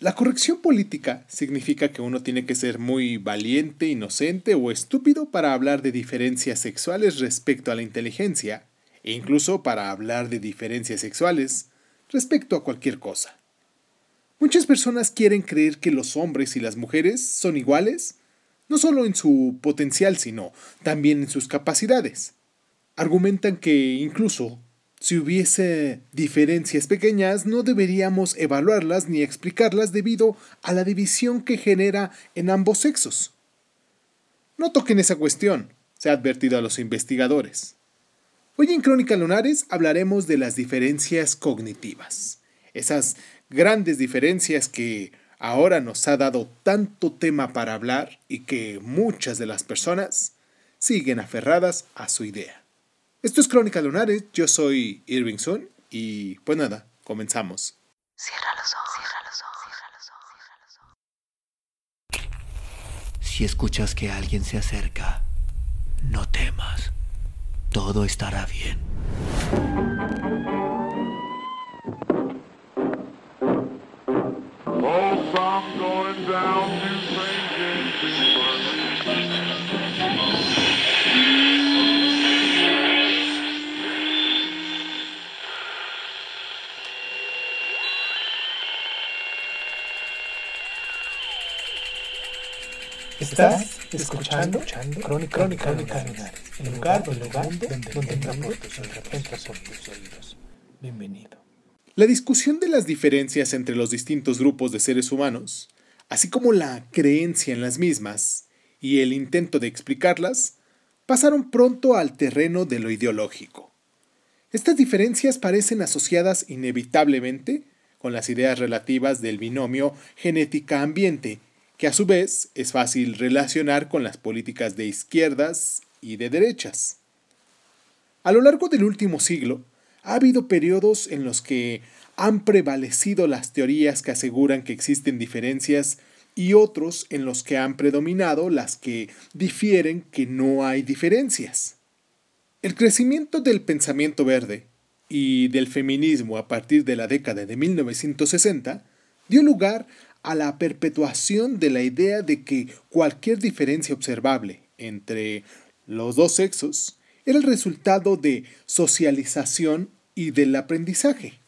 La corrección política significa que uno tiene que ser muy valiente, inocente o estúpido para hablar de diferencias sexuales respecto a la inteligencia, e incluso para hablar de diferencias sexuales respecto a cualquier cosa. Muchas personas quieren creer que los hombres y las mujeres son iguales, no solo en su potencial, sino también en sus capacidades. Argumentan que incluso si hubiese diferencias pequeñas, no deberíamos evaluarlas ni explicarlas debido a la división que genera en ambos sexos. No toquen esa cuestión, se ha advertido a los investigadores. Hoy en Crónica Lunares hablaremos de las diferencias cognitivas, esas grandes diferencias que ahora nos ha dado tanto tema para hablar y que muchas de las personas siguen aferradas a su idea. Esto es Crónica Lunares, yo soy Irving Sun y pues nada, comenzamos. Cierra los ojos, cierra los ojos, cierra los ojos, Si escuchas que alguien se acerca, no temas, todo estará bien. Escuchando, Crónica, Crónica, el lugar, el lugar donde, donde entra por tus oídos. Bienvenido. La discusión de las diferencias entre los distintos grupos de seres humanos, así como la creencia en las mismas y el intento de explicarlas, pasaron pronto al terreno de lo ideológico. Estas diferencias parecen asociadas inevitablemente con las ideas relativas del binomio genética-ambiente que a su vez es fácil relacionar con las políticas de izquierdas y de derechas. A lo largo del último siglo, ha habido periodos en los que han prevalecido las teorías que aseguran que existen diferencias y otros en los que han predominado las que difieren que no hay diferencias. El crecimiento del pensamiento verde y del feminismo a partir de la década de 1960 dio lugar a la perpetuación de la idea de que cualquier diferencia observable entre los dos sexos era el resultado de socialización y del aprendizaje.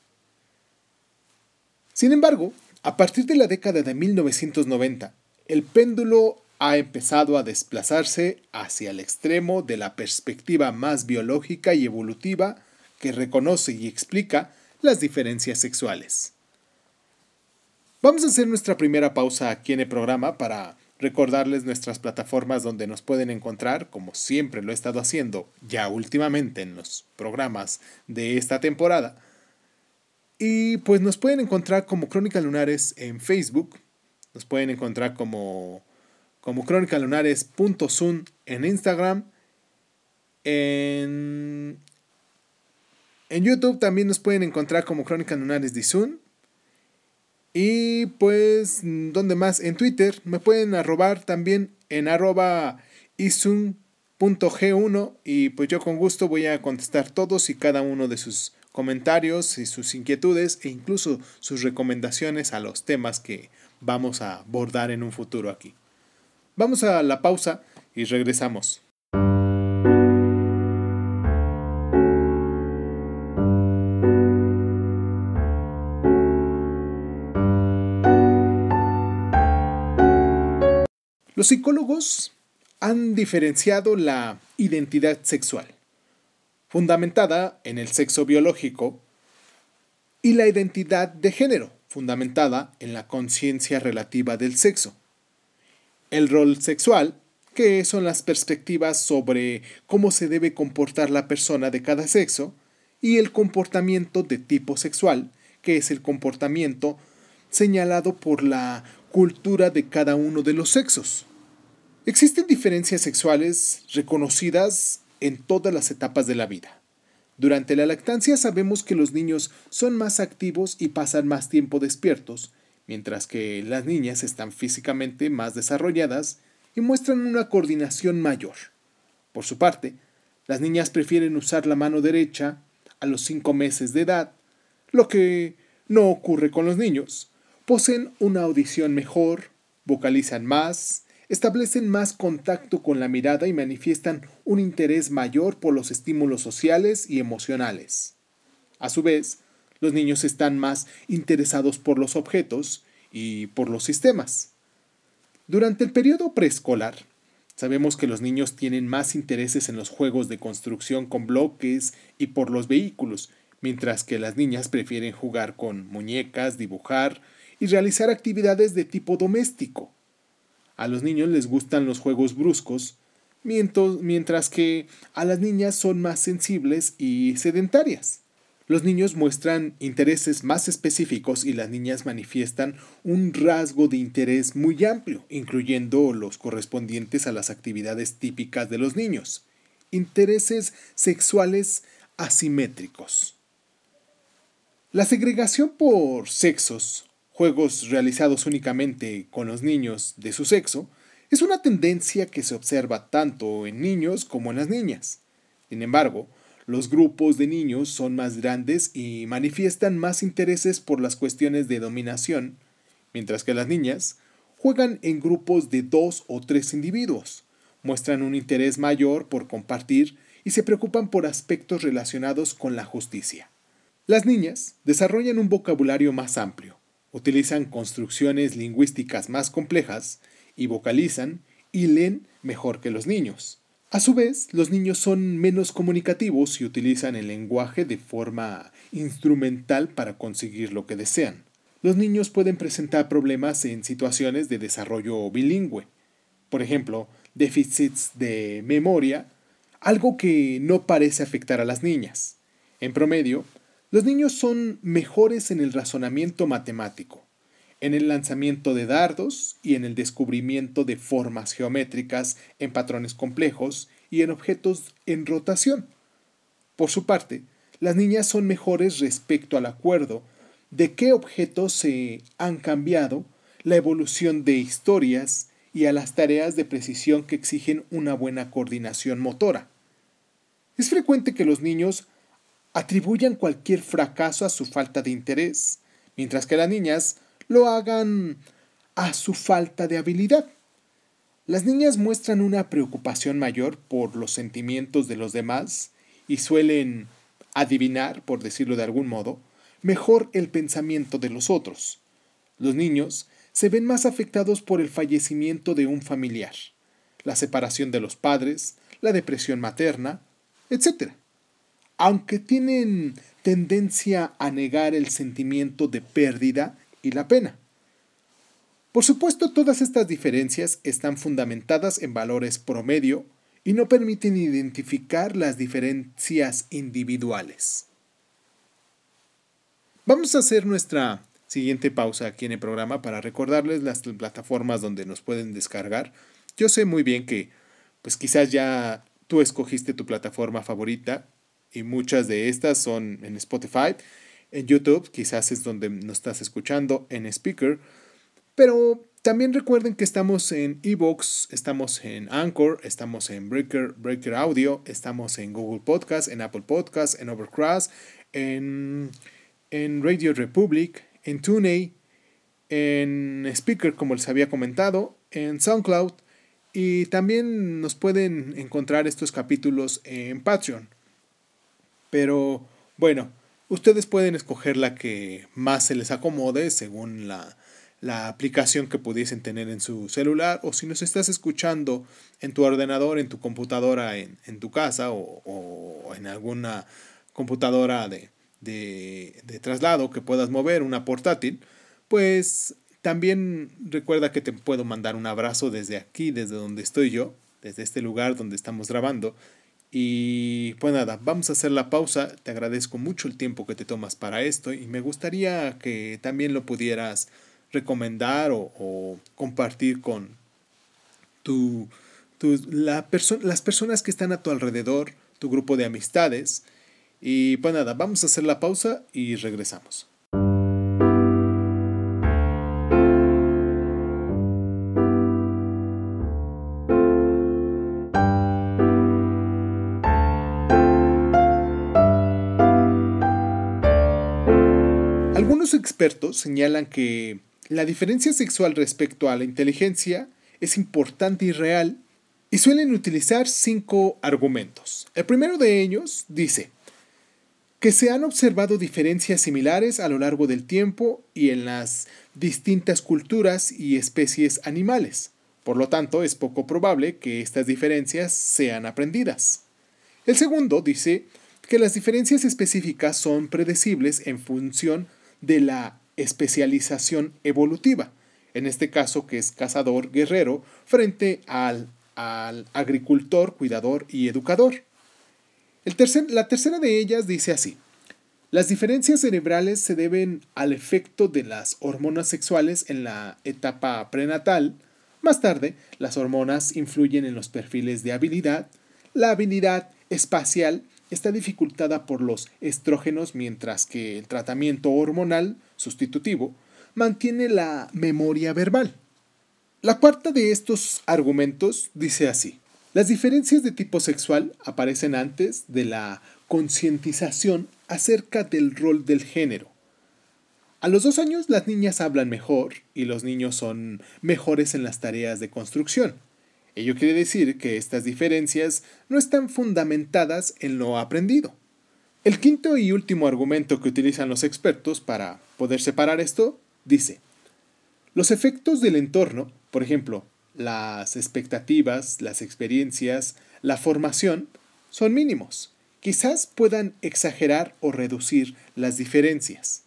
Sin embargo, a partir de la década de 1990, el péndulo ha empezado a desplazarse hacia el extremo de la perspectiva más biológica y evolutiva que reconoce y explica las diferencias sexuales. Vamos a hacer nuestra primera pausa aquí en el programa para recordarles nuestras plataformas donde nos pueden encontrar, como siempre lo he estado haciendo ya últimamente en los programas de esta temporada. Y pues nos pueden encontrar como Crónica Lunares en Facebook, nos pueden encontrar como, como en Instagram, en, en YouTube también nos pueden encontrar como Crónica Lunares de Sun y pues, ¿dónde más? En Twitter me pueden arrobar también en arroba isun.g1 y pues yo con gusto voy a contestar todos y cada uno de sus comentarios y sus inquietudes e incluso sus recomendaciones a los temas que vamos a abordar en un futuro aquí. Vamos a la pausa y regresamos. Los psicólogos han diferenciado la identidad sexual, fundamentada en el sexo biológico, y la identidad de género, fundamentada en la conciencia relativa del sexo. El rol sexual, que son las perspectivas sobre cómo se debe comportar la persona de cada sexo, y el comportamiento de tipo sexual, que es el comportamiento señalado por la cultura de cada uno de los sexos. Existen diferencias sexuales reconocidas en todas las etapas de la vida. Durante la lactancia sabemos que los niños son más activos y pasan más tiempo despiertos, mientras que las niñas están físicamente más desarrolladas y muestran una coordinación mayor. Por su parte, las niñas prefieren usar la mano derecha a los 5 meses de edad, lo que no ocurre con los niños, poseen una audición mejor, vocalizan más, establecen más contacto con la mirada y manifiestan un interés mayor por los estímulos sociales y emocionales. A su vez, los niños están más interesados por los objetos y por los sistemas. Durante el periodo preescolar, sabemos que los niños tienen más intereses en los juegos de construcción con bloques y por los vehículos, mientras que las niñas prefieren jugar con muñecas, dibujar y realizar actividades de tipo doméstico. A los niños les gustan los juegos bruscos, mientras que a las niñas son más sensibles y sedentarias. Los niños muestran intereses más específicos y las niñas manifiestan un rasgo de interés muy amplio, incluyendo los correspondientes a las actividades típicas de los niños. Intereses sexuales asimétricos. La segregación por sexos juegos realizados únicamente con los niños de su sexo, es una tendencia que se observa tanto en niños como en las niñas. Sin embargo, los grupos de niños son más grandes y manifiestan más intereses por las cuestiones de dominación, mientras que las niñas juegan en grupos de dos o tres individuos, muestran un interés mayor por compartir y se preocupan por aspectos relacionados con la justicia. Las niñas desarrollan un vocabulario más amplio, utilizan construcciones lingüísticas más complejas y vocalizan y leen mejor que los niños. A su vez, los niños son menos comunicativos y utilizan el lenguaje de forma instrumental para conseguir lo que desean. Los niños pueden presentar problemas en situaciones de desarrollo bilingüe, por ejemplo, déficits de memoria, algo que no parece afectar a las niñas. En promedio, los niños son mejores en el razonamiento matemático, en el lanzamiento de dardos y en el descubrimiento de formas geométricas en patrones complejos y en objetos en rotación. Por su parte, las niñas son mejores respecto al acuerdo de qué objetos se han cambiado, la evolución de historias y a las tareas de precisión que exigen una buena coordinación motora. Es frecuente que los niños atribuyan cualquier fracaso a su falta de interés, mientras que las niñas lo hagan a su falta de habilidad. Las niñas muestran una preocupación mayor por los sentimientos de los demás y suelen adivinar, por decirlo de algún modo, mejor el pensamiento de los otros. Los niños se ven más afectados por el fallecimiento de un familiar, la separación de los padres, la depresión materna, etc aunque tienen tendencia a negar el sentimiento de pérdida y la pena. Por supuesto, todas estas diferencias están fundamentadas en valores promedio y no permiten identificar las diferencias individuales. Vamos a hacer nuestra siguiente pausa aquí en el programa para recordarles las plataformas donde nos pueden descargar. Yo sé muy bien que pues quizás ya tú escogiste tu plataforma favorita y muchas de estas son en Spotify. En YouTube quizás es donde nos estás escuchando, en Speaker. Pero también recuerden que estamos en Evox, estamos en Anchor, estamos en Breaker, Breaker Audio, estamos en Google Podcast, en Apple Podcast, en Overcast, en, en Radio Republic, en TuneIn, en Speaker, como les había comentado, en SoundCloud. Y también nos pueden encontrar estos capítulos en Patreon. Pero bueno, ustedes pueden escoger la que más se les acomode según la, aplicación que pudiesen tener en su celular o si nos estás escuchando en tu ordenador, en tu computadora, en, tu casa o, en alguna computadora de, de, traslado que puedas mover, una portátil, pues también recuerda que te puedo mandar un abrazo desde aquí, desde donde estoy yo, desde este lugar donde estamos grabando y pues nada, vamos a hacer la pausa. Te agradezco mucho el tiempo que te tomas para esto y me gustaría que también lo pudieras recomendar o, compartir con tu, la las personas que están a tu alrededor, tu grupo de amistades. Y pues nada, vamos a hacer la pausa y regresamos. Expertos señalan que la diferencia sexual respecto a la inteligencia es importante y real y suelen utilizar cinco argumentos. El primero de ellos dice que se han observado diferencias similares a lo largo del tiempo y en las distintas culturas y especies animales. Por lo tanto, es poco probable que estas diferencias sean aprendidas. El segundo dice que las diferencias específicas son predecibles en función de la especialización evolutiva, en este caso que es cazador-guerrero, frente al, al, agricultor, cuidador y educador. El tercer, la tercera de ellas dice así, las diferencias cerebrales se deben al efecto de las hormonas sexuales en la etapa prenatal. Más tarde, las hormonas influyen en los perfiles de habilidad. La habilidad espacial está dificultada por los estrógenos mientras que el tratamiento hormonal sustitutivo mantiene la memoria verbal. La cuarta de estos argumentos dice así. Las diferencias de tipo sexual aparecen antes de la concientización acerca del rol del género. A los dos años las niñas hablan mejor y los niños son mejores en las tareas de construcción. Ello quiere decir que estas diferencias no están fundamentadas en lo aprendido. El quinto y último argumento que utilizan los expertos para poder separar esto dice, los efectos del entorno, por ejemplo, las expectativas, las experiencias, la formación, son mínimos. Quizás puedan exagerar o reducir las diferencias.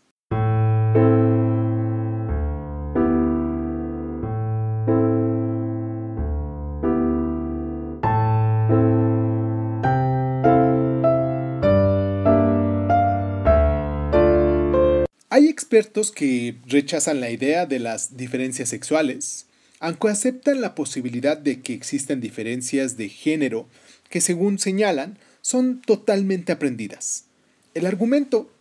Expertos que rechazan la idea de las diferencias sexuales, aunque aceptan la posibilidad de que existen diferencias de género que, según señalan, son totalmente aprendidas. El argumento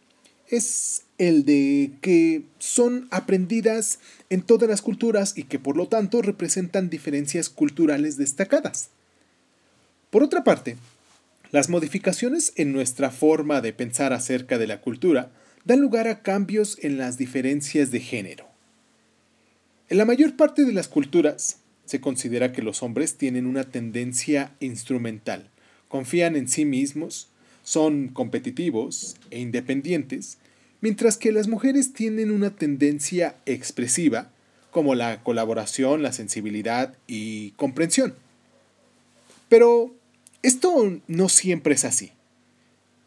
es el de que son aprendidas en todas las culturas y que por lo tanto representan diferencias culturales destacadas. Por otra parte, las modificaciones en nuestra forma de pensar acerca de la cultura dan lugar a cambios en las diferencias de género. En la mayor parte de las culturas se considera que los hombres tienen una tendencia instrumental, confían en sí mismos, son competitivos e independientes, mientras que las mujeres tienen una tendencia expresiva, como la colaboración, la sensibilidad y comprensión. Pero esto no siempre es así.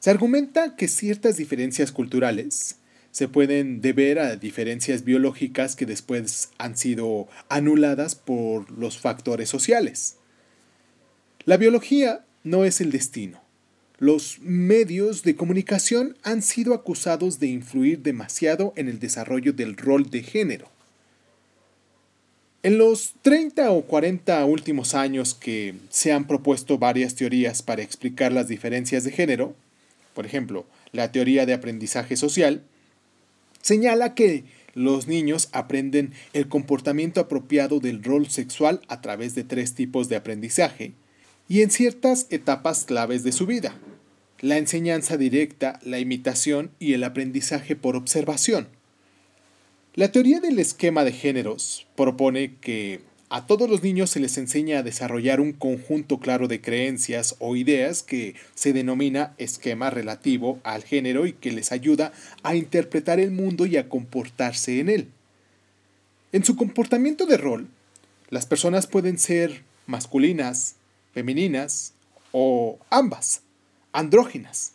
Se argumenta que ciertas diferencias culturales se pueden deber a diferencias biológicas que después han sido anuladas por los factores sociales. La biología no es el destino. Los medios de comunicación han sido acusados de influir demasiado en el desarrollo del rol de género. En los 30 o 40 últimos años que se han propuesto varias teorías para explicar las diferencias de género, por ejemplo, la teoría de aprendizaje social, señala que los niños aprenden el comportamiento apropiado del rol sexual a través de tres tipos de aprendizaje y en ciertas etapas claves de su vida. La enseñanza directa, la imitación y el aprendizaje por observación. La teoría del esquema de géneros propone que a todos los niños se les enseña a desarrollar un conjunto claro de creencias o ideas que se denomina esquema relativo al género y que les ayuda a interpretar el mundo y a comportarse en él. En su comportamiento de rol, las personas pueden ser masculinas, femeninas o ambas, andróginas.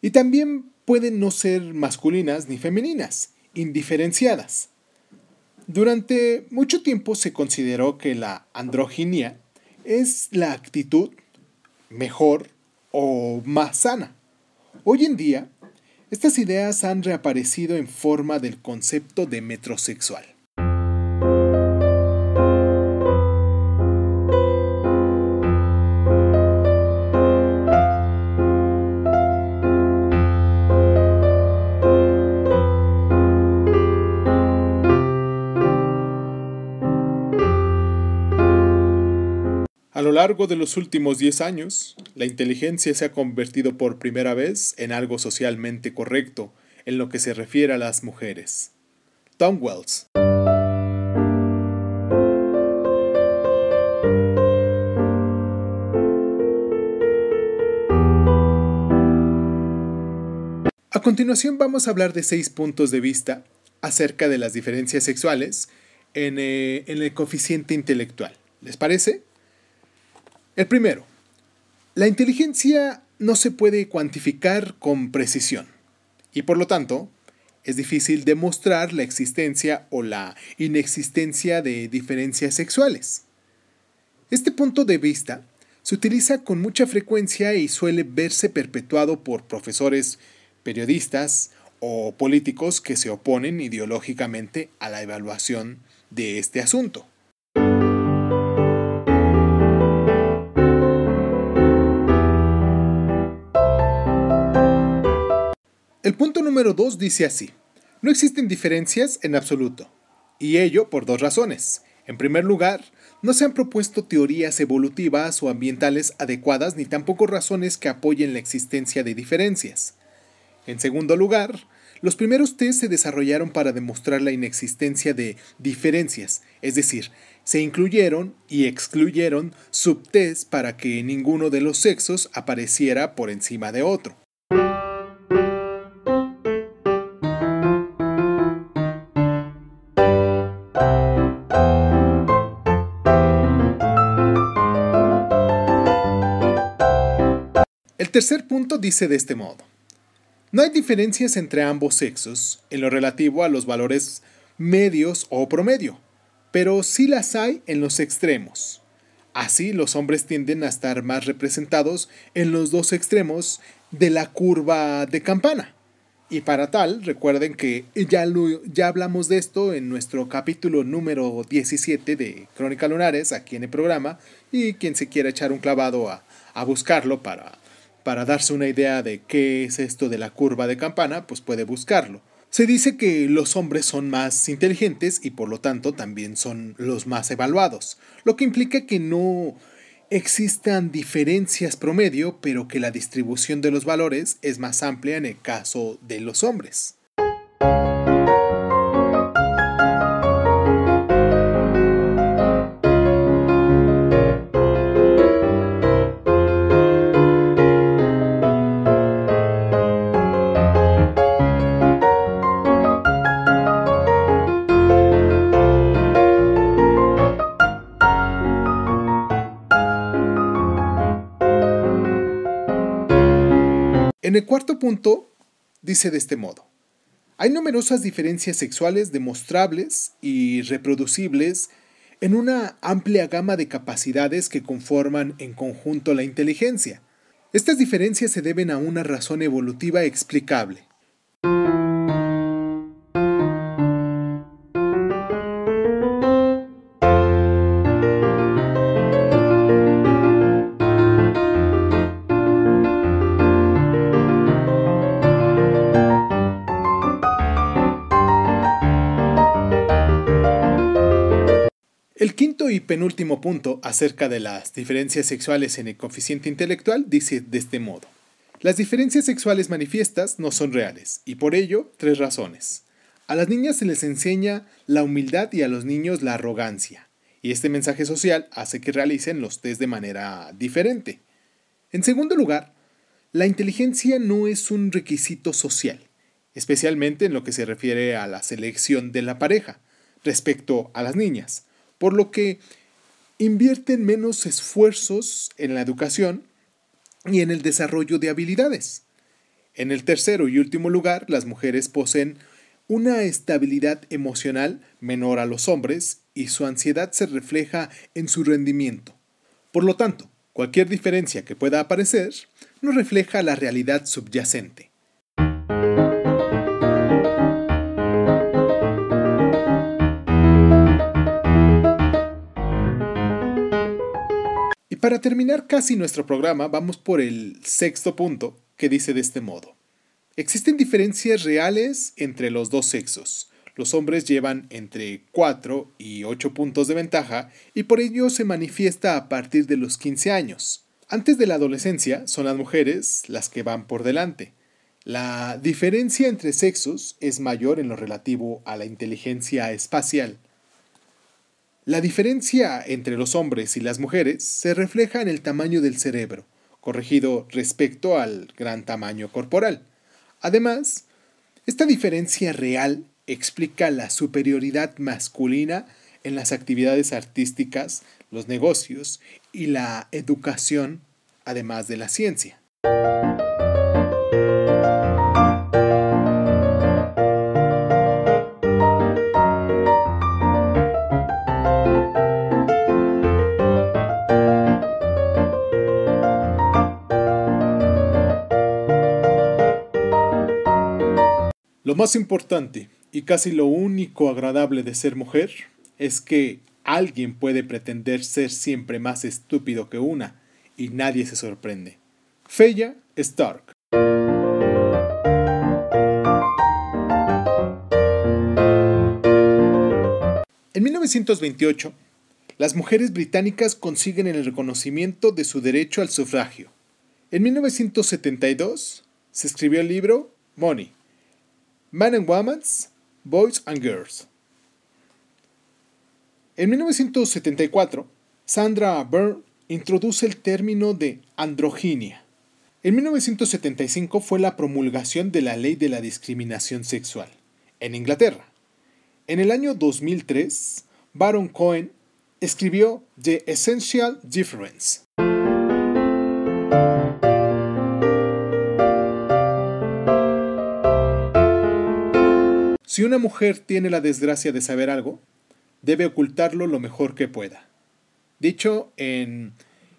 Y también pueden no ser masculinas ni femeninas, indiferenciadas. Durante mucho tiempo se consideró que la androginia es la actitud mejor o más sana. Hoy en día, estas ideas han reaparecido en forma del concepto de metrosexual. largo de los últimos 10 años, la inteligencia se ha convertido por primera vez en algo socialmente correcto en lo que se refiere a las mujeres. Tom Wells. A continuación vamos a hablar de seis puntos de vista acerca de las diferencias sexuales en eh, el coeficiente intelectual. ¿Les parece? El primero, la inteligencia no se puede cuantificar con precisión y por lo tanto es difícil demostrar la existencia o la inexistencia de diferencias sexuales. Este punto de vista se utiliza con mucha frecuencia y suele verse perpetuado por profesores, periodistas o políticos que se oponen ideológicamente a la evaluación de este asunto. El punto número 2 dice así, no existen diferencias en absoluto, y ello por dos razones. En primer lugar, no se han propuesto teorías evolutivas o ambientales adecuadas ni tampoco razones que apoyen la existencia de diferencias. En segundo lugar, los primeros test se desarrollaron para demostrar la inexistencia de diferencias, es decir, se incluyeron y excluyeron subtests para que ninguno de los sexos apareciera por encima de otro. Tercer punto dice de este modo. No hay diferencias entre ambos sexos en lo relativo a los valores medios o promedio, pero sí las hay en los extremos. Así los hombres tienden a estar más representados en los dos extremos de la curva de campana. Y para tal, recuerden que ya, ya hablamos de esto en nuestro capítulo número 17 de Crónica Lunares, aquí en el programa, y quien se quiera echar un clavado a, a buscarlo para para darse una idea de qué es esto de la curva de campana, pues puede buscarlo. Se dice que los hombres son más inteligentes y por lo tanto también son los más evaluados, lo que implica que no existan diferencias promedio, pero que la distribución de los valores es más amplia en el caso de los hombres. En el cuarto punto, dice de este modo, hay numerosas diferencias sexuales demostrables y reproducibles en una amplia gama de capacidades que conforman en conjunto la inteligencia. Estas diferencias se deben a una razón evolutiva explicable, punto acerca de las diferencias sexuales en el coeficiente intelectual dice de este modo. Las diferencias sexuales manifiestas no son reales, y por ello, tres razones. A las niñas se les enseña la humildad y a los niños la arrogancia, y este mensaje social hace que realicen los test de manera diferente. En segundo lugar, la inteligencia no es un requisito social, especialmente en lo que se refiere a la selección de la pareja, respecto a las niñas por lo que invierten menos esfuerzos en la educación y en el desarrollo de habilidades. En el tercero y último lugar, las mujeres poseen una estabilidad emocional menor a los hombres y su ansiedad se refleja en su rendimiento. Por lo tanto, cualquier diferencia que pueda aparecer no refleja la realidad subyacente. Para terminar casi nuestro programa, vamos por el sexto punto, que dice de este modo. Existen diferencias reales entre los dos sexos. Los hombres llevan entre 4 y 8 puntos de ventaja y por ello se manifiesta a partir de los 15 años. Antes de la adolescencia son las mujeres las que van por delante. La diferencia entre sexos es mayor en lo relativo a la inteligencia espacial. La diferencia entre los hombres y las mujeres se refleja en el tamaño del cerebro, corregido respecto al gran tamaño corporal. Además, esta diferencia real explica la superioridad masculina en las actividades artísticas, los negocios y la educación, además de la ciencia. Más importante y casi lo único agradable de ser mujer es que alguien puede pretender ser siempre más estúpido que una y nadie se sorprende. Feya Stark. En 1928, las mujeres británicas consiguen el reconocimiento de su derecho al sufragio. En 1972 se escribió el libro Money, Men and Women, Boys and Girls. En 1974, Sandra Byrne introduce el término de androginia. En 1975 fue la promulgación de la ley de la discriminación sexual en Inglaterra. En el año 2003, Baron Cohen escribió The Essential Difference. Si una mujer tiene la desgracia de saber algo, debe ocultarlo lo mejor que pueda. Dicho en,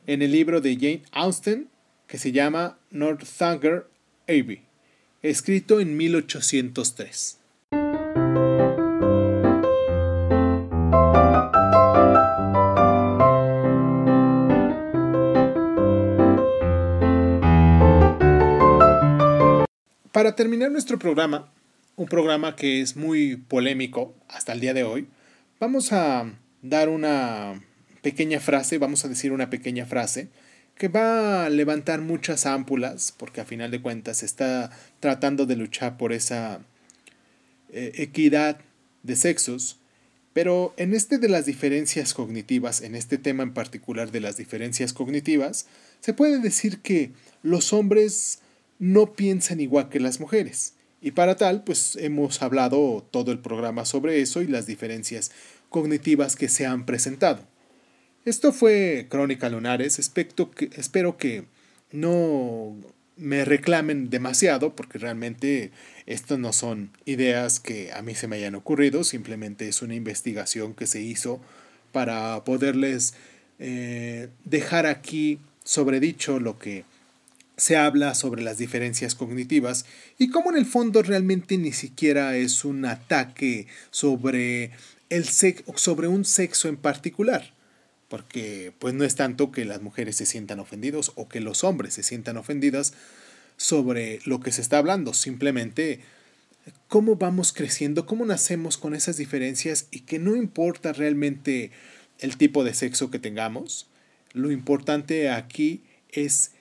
en el libro de Jane Austen, que se llama Northanger Abbey, escrito en 1803. Para terminar nuestro programa, un programa que es muy polémico hasta el día de hoy, vamos a dar una pequeña frase, vamos a decir una pequeña frase que va a levantar muchas ámpulas, porque a final de cuentas se está tratando de luchar por esa eh, equidad de sexos, pero en este de las diferencias cognitivas, en este tema en particular de las diferencias cognitivas, se puede decir que los hombres no piensan igual que las mujeres. Y para tal, pues hemos hablado todo el programa sobre eso y las diferencias cognitivas que se han presentado. Esto fue Crónica Lunares, espero que no me reclamen demasiado porque realmente estas no son ideas que a mí se me hayan ocurrido, simplemente es una investigación que se hizo para poderles eh, dejar aquí sobredicho lo que se habla sobre las diferencias cognitivas y cómo en el fondo realmente ni siquiera es un ataque sobre, el sobre un sexo en particular. Porque pues no es tanto que las mujeres se sientan ofendidos o que los hombres se sientan ofendidas sobre lo que se está hablando, simplemente cómo vamos creciendo, cómo nacemos con esas diferencias y que no importa realmente el tipo de sexo que tengamos, lo importante aquí es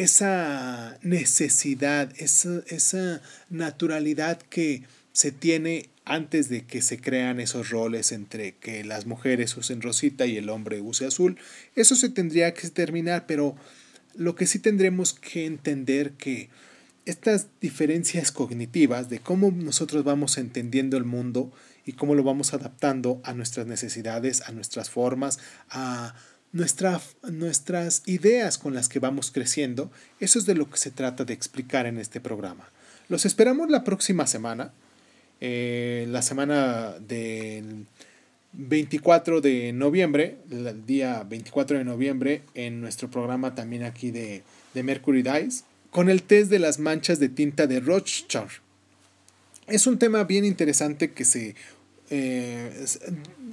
esa necesidad, esa, esa naturalidad que se tiene antes de que se crean esos roles entre que las mujeres usen rosita y el hombre use azul, eso se tendría que terminar, pero lo que sí tendremos que entender que estas diferencias cognitivas de cómo nosotros vamos entendiendo el mundo y cómo lo vamos adaptando a nuestras necesidades, a nuestras formas, a nuestras ideas con las que vamos creciendo, eso es de lo que se trata de explicar en este programa. Los esperamos la próxima semana, eh, la semana del 24 de noviembre, el día 24 de noviembre, en nuestro programa también aquí de, de Mercury Dice, con el test de las manchas de tinta de Rothschild. Es un tema bien interesante que se eh,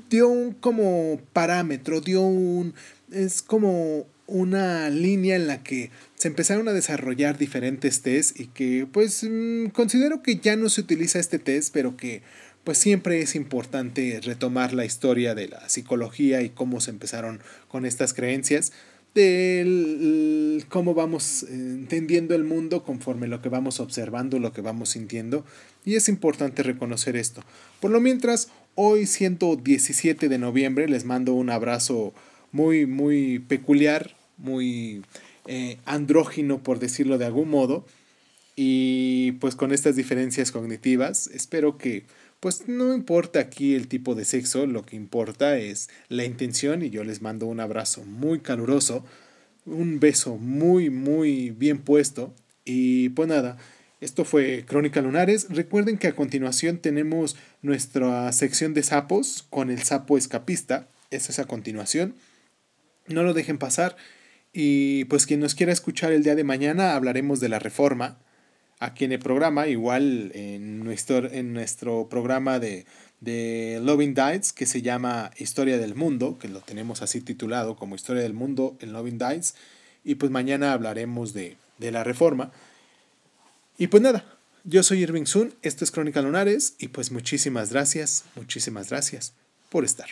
dio un como parámetro, dio un, es como una línea en la que se empezaron a desarrollar diferentes tests y que pues mm, considero que ya no se utiliza este test, pero que pues siempre es importante retomar la historia de la psicología y cómo se empezaron con estas creencias, de cómo vamos eh, entendiendo el mundo conforme lo que vamos observando, lo que vamos sintiendo, y es importante reconocer esto. Por lo mientras, hoy siendo 17 de noviembre, les mando un abrazo muy, muy peculiar, muy eh, andrógino, por decirlo de algún modo, Y pues con estas diferencias cognitivas, espero que pues no importa aquí el tipo de sexo, lo que importa es la intención y yo les mando un abrazo muy caluroso, un beso muy muy bien puesto y pues nada, esto fue Crónica Lunares. Recuerden que a continuación tenemos nuestra sección de sapos con el sapo escapista. Esa es a continuación. No lo dejen pasar. Y pues quien nos quiera escuchar el día de mañana hablaremos de la reforma. Aquí en el programa, igual en nuestro, en nuestro programa de, de Loving Dice, que se llama Historia del Mundo, que lo tenemos así titulado como Historia del Mundo en Loving Dice. Y pues mañana hablaremos de, de la reforma. Y pues nada, yo soy Irving Sun, esto es Crónica Lunares y pues muchísimas gracias, muchísimas gracias por estar.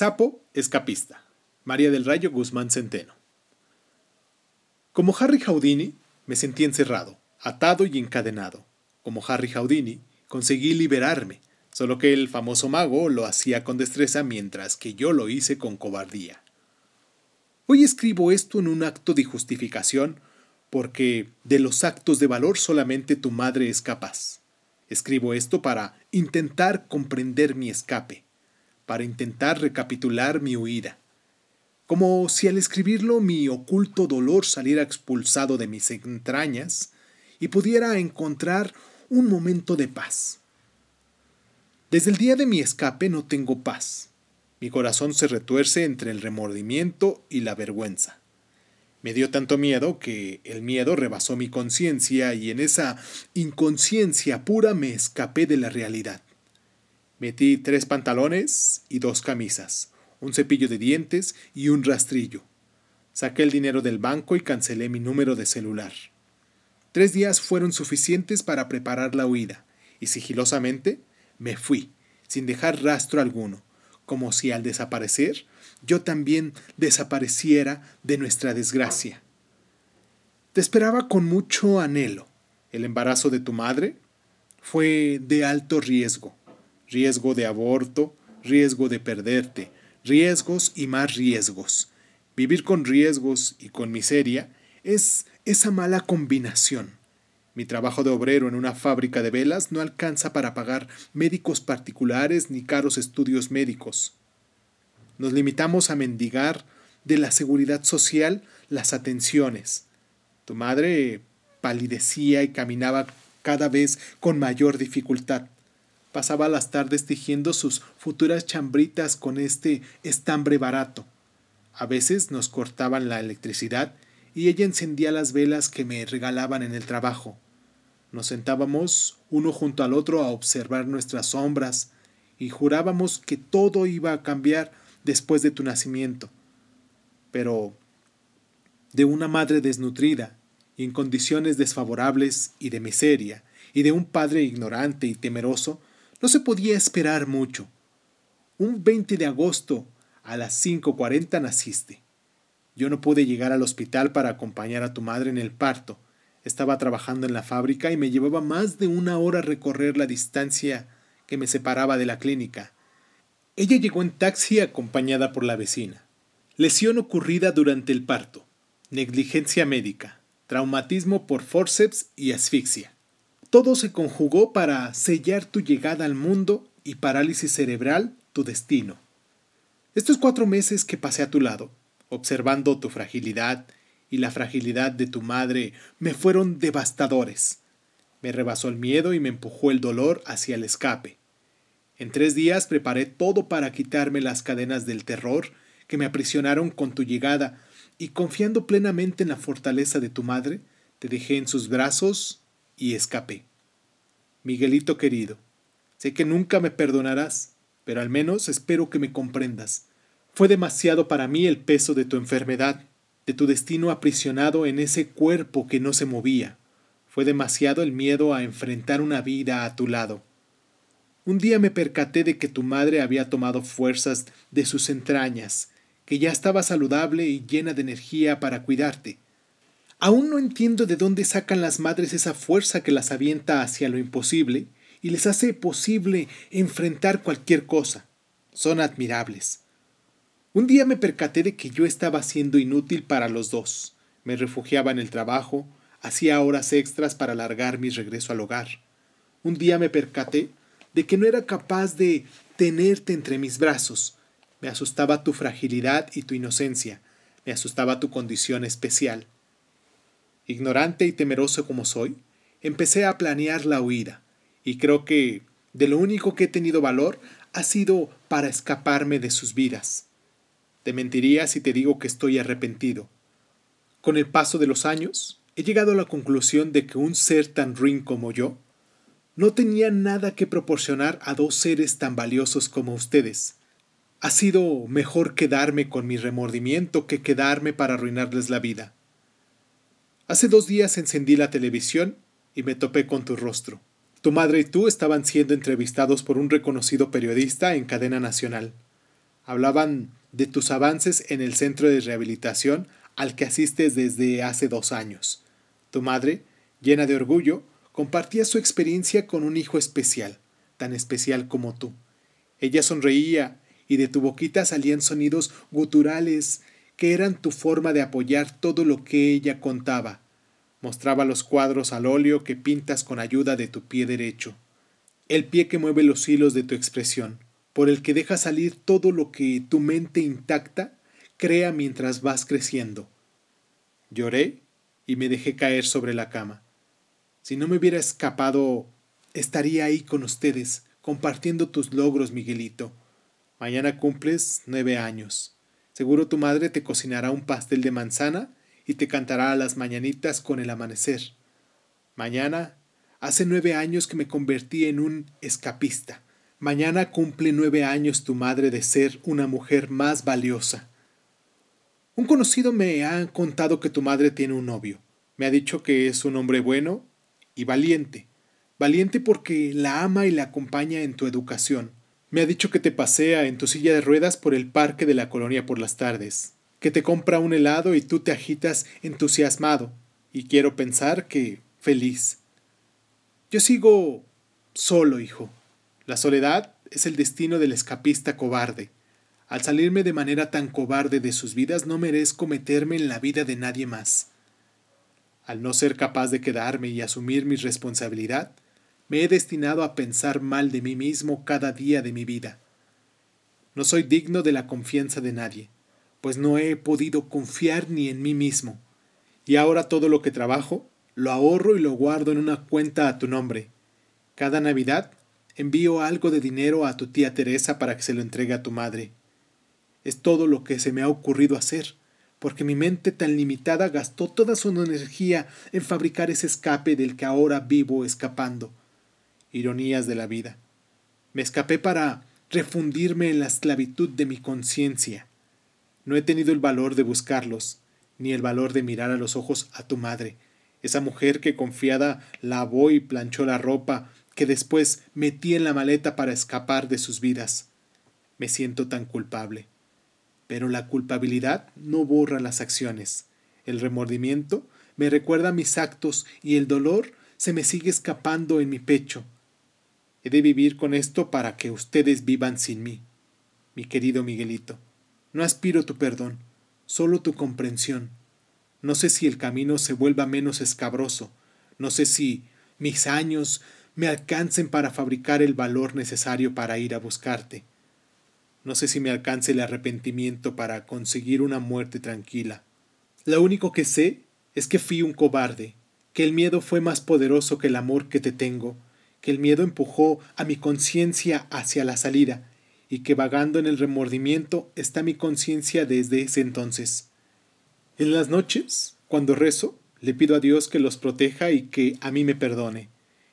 Sapo escapista. María del Rayo Guzmán Centeno. Como Harry Houdini, me sentí encerrado, atado y encadenado. Como Harry Houdini, conseguí liberarme, solo que el famoso mago lo hacía con destreza mientras que yo lo hice con cobardía. Hoy escribo esto en un acto de justificación porque de los actos de valor solamente tu madre es capaz. Escribo esto para intentar comprender mi escape, para intentar recapitular mi huida. Como si al escribirlo mi oculto dolor saliera expulsado de mis entrañas y pudiera encontrar un momento de paz. Desde el día de mi escape no tengo paz. Mi corazón se retuerce entre el remordimiento y la vergüenza. Me dio tanto miedo que el miedo rebasó mi conciencia y en esa inconsciencia pura me escapé de la realidad. Metí tres pantalones y dos camisas, un cepillo de dientes y un rastrillo. Saqué el dinero del banco y cancelé mi número de celular. Tres días fueron suficientes para preparar la huida, y sigilosamente me fui, sin dejar rastro alguno, como si al desaparecer yo también desapareciera de nuestra desgracia. Te esperaba con mucho anhelo. El embarazo de tu madre fue de alto riesgo riesgo de aborto, riesgo de perderte, riesgos y más riesgos. Vivir con riesgos y con miseria es esa mala combinación. Mi trabajo de obrero en una fábrica de velas no alcanza para pagar médicos particulares ni caros estudios médicos. Nos limitamos a mendigar de la seguridad social las atenciones. Tu madre palidecía y caminaba cada vez con mayor dificultad. Pasaba las tardes tejiendo sus futuras chambritas con este estambre barato. A veces nos cortaban la electricidad y ella encendía las velas que me regalaban en el trabajo. Nos sentábamos uno junto al otro a observar nuestras sombras y jurábamos que todo iba a cambiar después de tu nacimiento. Pero de una madre desnutrida y en condiciones desfavorables y de miseria, y de un padre ignorante y temeroso, no se podía esperar mucho. Un 20 de agosto a las 5.40 naciste. Yo no pude llegar al hospital para acompañar a tu madre en el parto. Estaba trabajando en la fábrica y me llevaba más de una hora recorrer la distancia que me separaba de la clínica. Ella llegó en taxi acompañada por la vecina. Lesión ocurrida durante el parto. Negligencia médica. Traumatismo por forceps y asfixia. Todo se conjugó para sellar tu llegada al mundo y parálisis cerebral tu destino. Estos cuatro meses que pasé a tu lado, observando tu fragilidad y la fragilidad de tu madre, me fueron devastadores. Me rebasó el miedo y me empujó el dolor hacia el escape. En tres días preparé todo para quitarme las cadenas del terror que me aprisionaron con tu llegada, y confiando plenamente en la fortaleza de tu madre, te dejé en sus brazos y escapé. Miguelito querido, sé que nunca me perdonarás, pero al menos espero que me comprendas. Fue demasiado para mí el peso de tu enfermedad, de tu destino aprisionado en ese cuerpo que no se movía. Fue demasiado el miedo a enfrentar una vida a tu lado. Un día me percaté de que tu madre había tomado fuerzas de sus entrañas, que ya estaba saludable y llena de energía para cuidarte. Aún no entiendo de dónde sacan las madres esa fuerza que las avienta hacia lo imposible y les hace posible enfrentar cualquier cosa. Son admirables. Un día me percaté de que yo estaba siendo inútil para los dos. Me refugiaba en el trabajo, hacía horas extras para alargar mi regreso al hogar. Un día me percaté de que no era capaz de tenerte entre mis brazos. Me asustaba tu fragilidad y tu inocencia, me asustaba tu condición especial. Ignorante y temeroso como soy, empecé a planear la huida, y creo que de lo único que he tenido valor ha sido para escaparme de sus vidas. Te mentiría si te digo que estoy arrepentido. Con el paso de los años, he llegado a la conclusión de que un ser tan ruin como yo no tenía nada que proporcionar a dos seres tan valiosos como ustedes. Ha sido mejor quedarme con mi remordimiento que quedarme para arruinarles la vida. Hace dos días encendí la televisión y me topé con tu rostro. Tu madre y tú estaban siendo entrevistados por un reconocido periodista en cadena nacional. Hablaban de tus avances en el centro de rehabilitación al que asistes desde hace dos años. Tu madre, llena de orgullo, compartía su experiencia con un hijo especial, tan especial como tú. Ella sonreía y de tu boquita salían sonidos guturales que eran tu forma de apoyar todo lo que ella contaba. Mostraba los cuadros al óleo que pintas con ayuda de tu pie derecho, el pie que mueve los hilos de tu expresión, por el que deja salir todo lo que tu mente intacta crea mientras vas creciendo. Lloré y me dejé caer sobre la cama. Si no me hubiera escapado, estaría ahí con ustedes, compartiendo tus logros, Miguelito. Mañana cumples nueve años. Seguro tu madre te cocinará un pastel de manzana y te cantará a las mañanitas con el amanecer. Mañana hace nueve años que me convertí en un escapista. Mañana cumple nueve años tu madre de ser una mujer más valiosa. Un conocido me ha contado que tu madre tiene un novio. Me ha dicho que es un hombre bueno y valiente. Valiente porque la ama y la acompaña en tu educación. Me ha dicho que te pasea en tu silla de ruedas por el parque de la colonia por las tardes, que te compra un helado y tú te agitas entusiasmado, y quiero pensar que feliz. Yo sigo solo, hijo. La soledad es el destino del escapista cobarde. Al salirme de manera tan cobarde de sus vidas no merezco meterme en la vida de nadie más. Al no ser capaz de quedarme y asumir mi responsabilidad, me he destinado a pensar mal de mí mismo cada día de mi vida. No soy digno de la confianza de nadie, pues no he podido confiar ni en mí mismo. Y ahora todo lo que trabajo, lo ahorro y lo guardo en una cuenta a tu nombre. Cada Navidad envío algo de dinero a tu tía Teresa para que se lo entregue a tu madre. Es todo lo que se me ha ocurrido hacer porque mi mente tan limitada gastó toda su energía en fabricar ese escape del que ahora vivo escapando. Ironías de la vida. Me escapé para refundirme en la esclavitud de mi conciencia. No he tenido el valor de buscarlos, ni el valor de mirar a los ojos a tu madre, esa mujer que confiada lavó y planchó la ropa que después metí en la maleta para escapar de sus vidas. Me siento tan culpable. Pero la culpabilidad no borra las acciones. El remordimiento me recuerda mis actos y el dolor se me sigue escapando en mi pecho. He de vivir con esto para que ustedes vivan sin mí. Mi querido Miguelito, no aspiro tu perdón, solo tu comprensión. No sé si el camino se vuelva menos escabroso, no sé si mis años me alcancen para fabricar el valor necesario para ir a buscarte. No sé si me alcance el arrepentimiento para conseguir una muerte tranquila. Lo único que sé es que fui un cobarde, que el miedo fue más poderoso que el amor que te tengo, que el miedo empujó a mi conciencia hacia la salida, y que vagando en el remordimiento está mi conciencia desde ese entonces. En las noches, cuando rezo, le pido a Dios que los proteja y que a mí me perdone.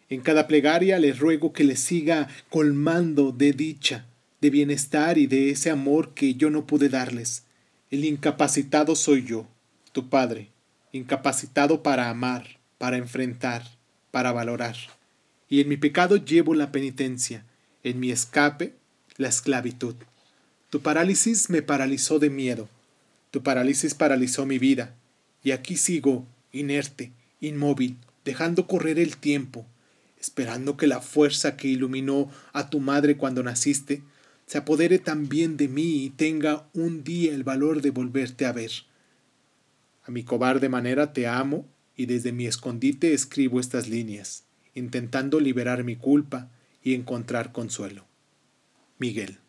En cada plegaria le ruego que le siga colmando de dicha, de bienestar y de ese amor que yo no pude darles. El incapacitado soy yo, tu padre, incapacitado para amar, para enfrentar, para valorar. Y en mi pecado llevo la penitencia, En mi escape, la esclavitud. Tu parálisis me paralizó de miedo. Tu parálisis paralizó mi vida. Y aquí sigo, inerte, inmóvil, dejando correr el tiempo, esperando que la fuerza que iluminó a tu madre cuando naciste se apodere también de mí y tenga un día el valor de volverte a ver. A mi cobarde manera te amo y desde mi escondite escribo estas líneas, intentando liberar mi culpa y encontrar consuelo. Miguel.